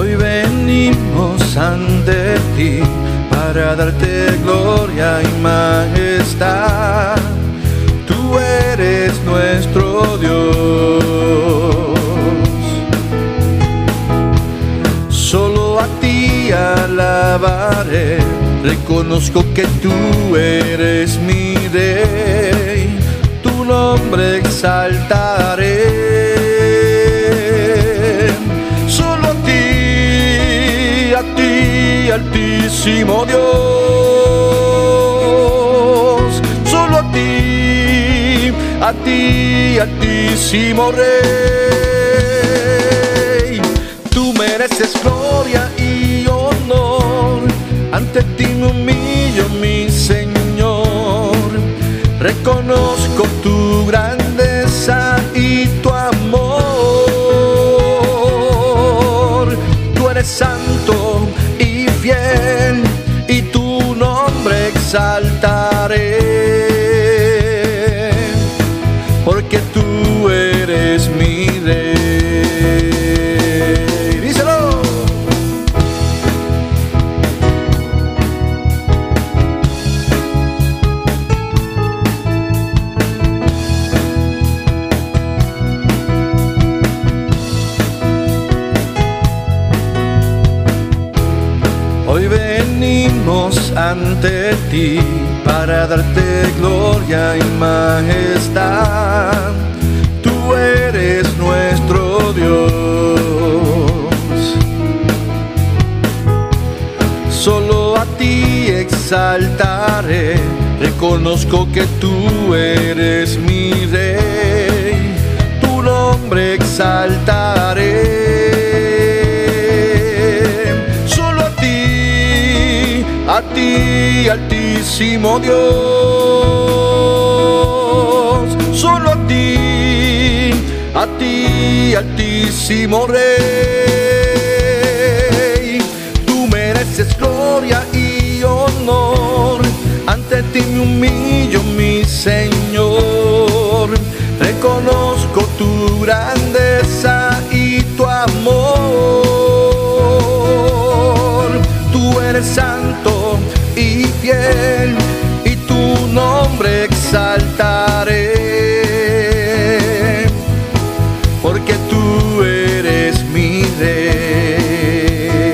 Hoy venimos ante ti para darte gloria y majestad. Tú eres nuestro Dios. Solo a ti alabaré, reconozco que tú eres mi rey, tu nombre exaltaré. Altísimo Dios. Solo a ti, a ti, altísimo Rey. Tú mereces gloria y honor. Ante ti me humillo, mi Señor. Reconozco tu grandeza nombre ante ti para darte gloria y majestad. Tú eres nuestro Dios. Solo a ti exaltaré, reconozco que tú eres mi altísimo Dios. Solo a ti, a ti, altísimo Rey. Tú mereces gloria y honor. Ante ti me humillo, mi Señor. Reconozco tu grandeza y tu amor. Tú eres santo y fiel y tu nombre exaltaré. Porque tú eres mi rey.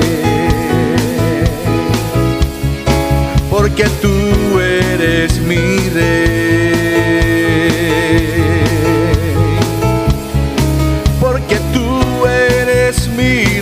Porque tú eres mi rey. Porque tú eres mi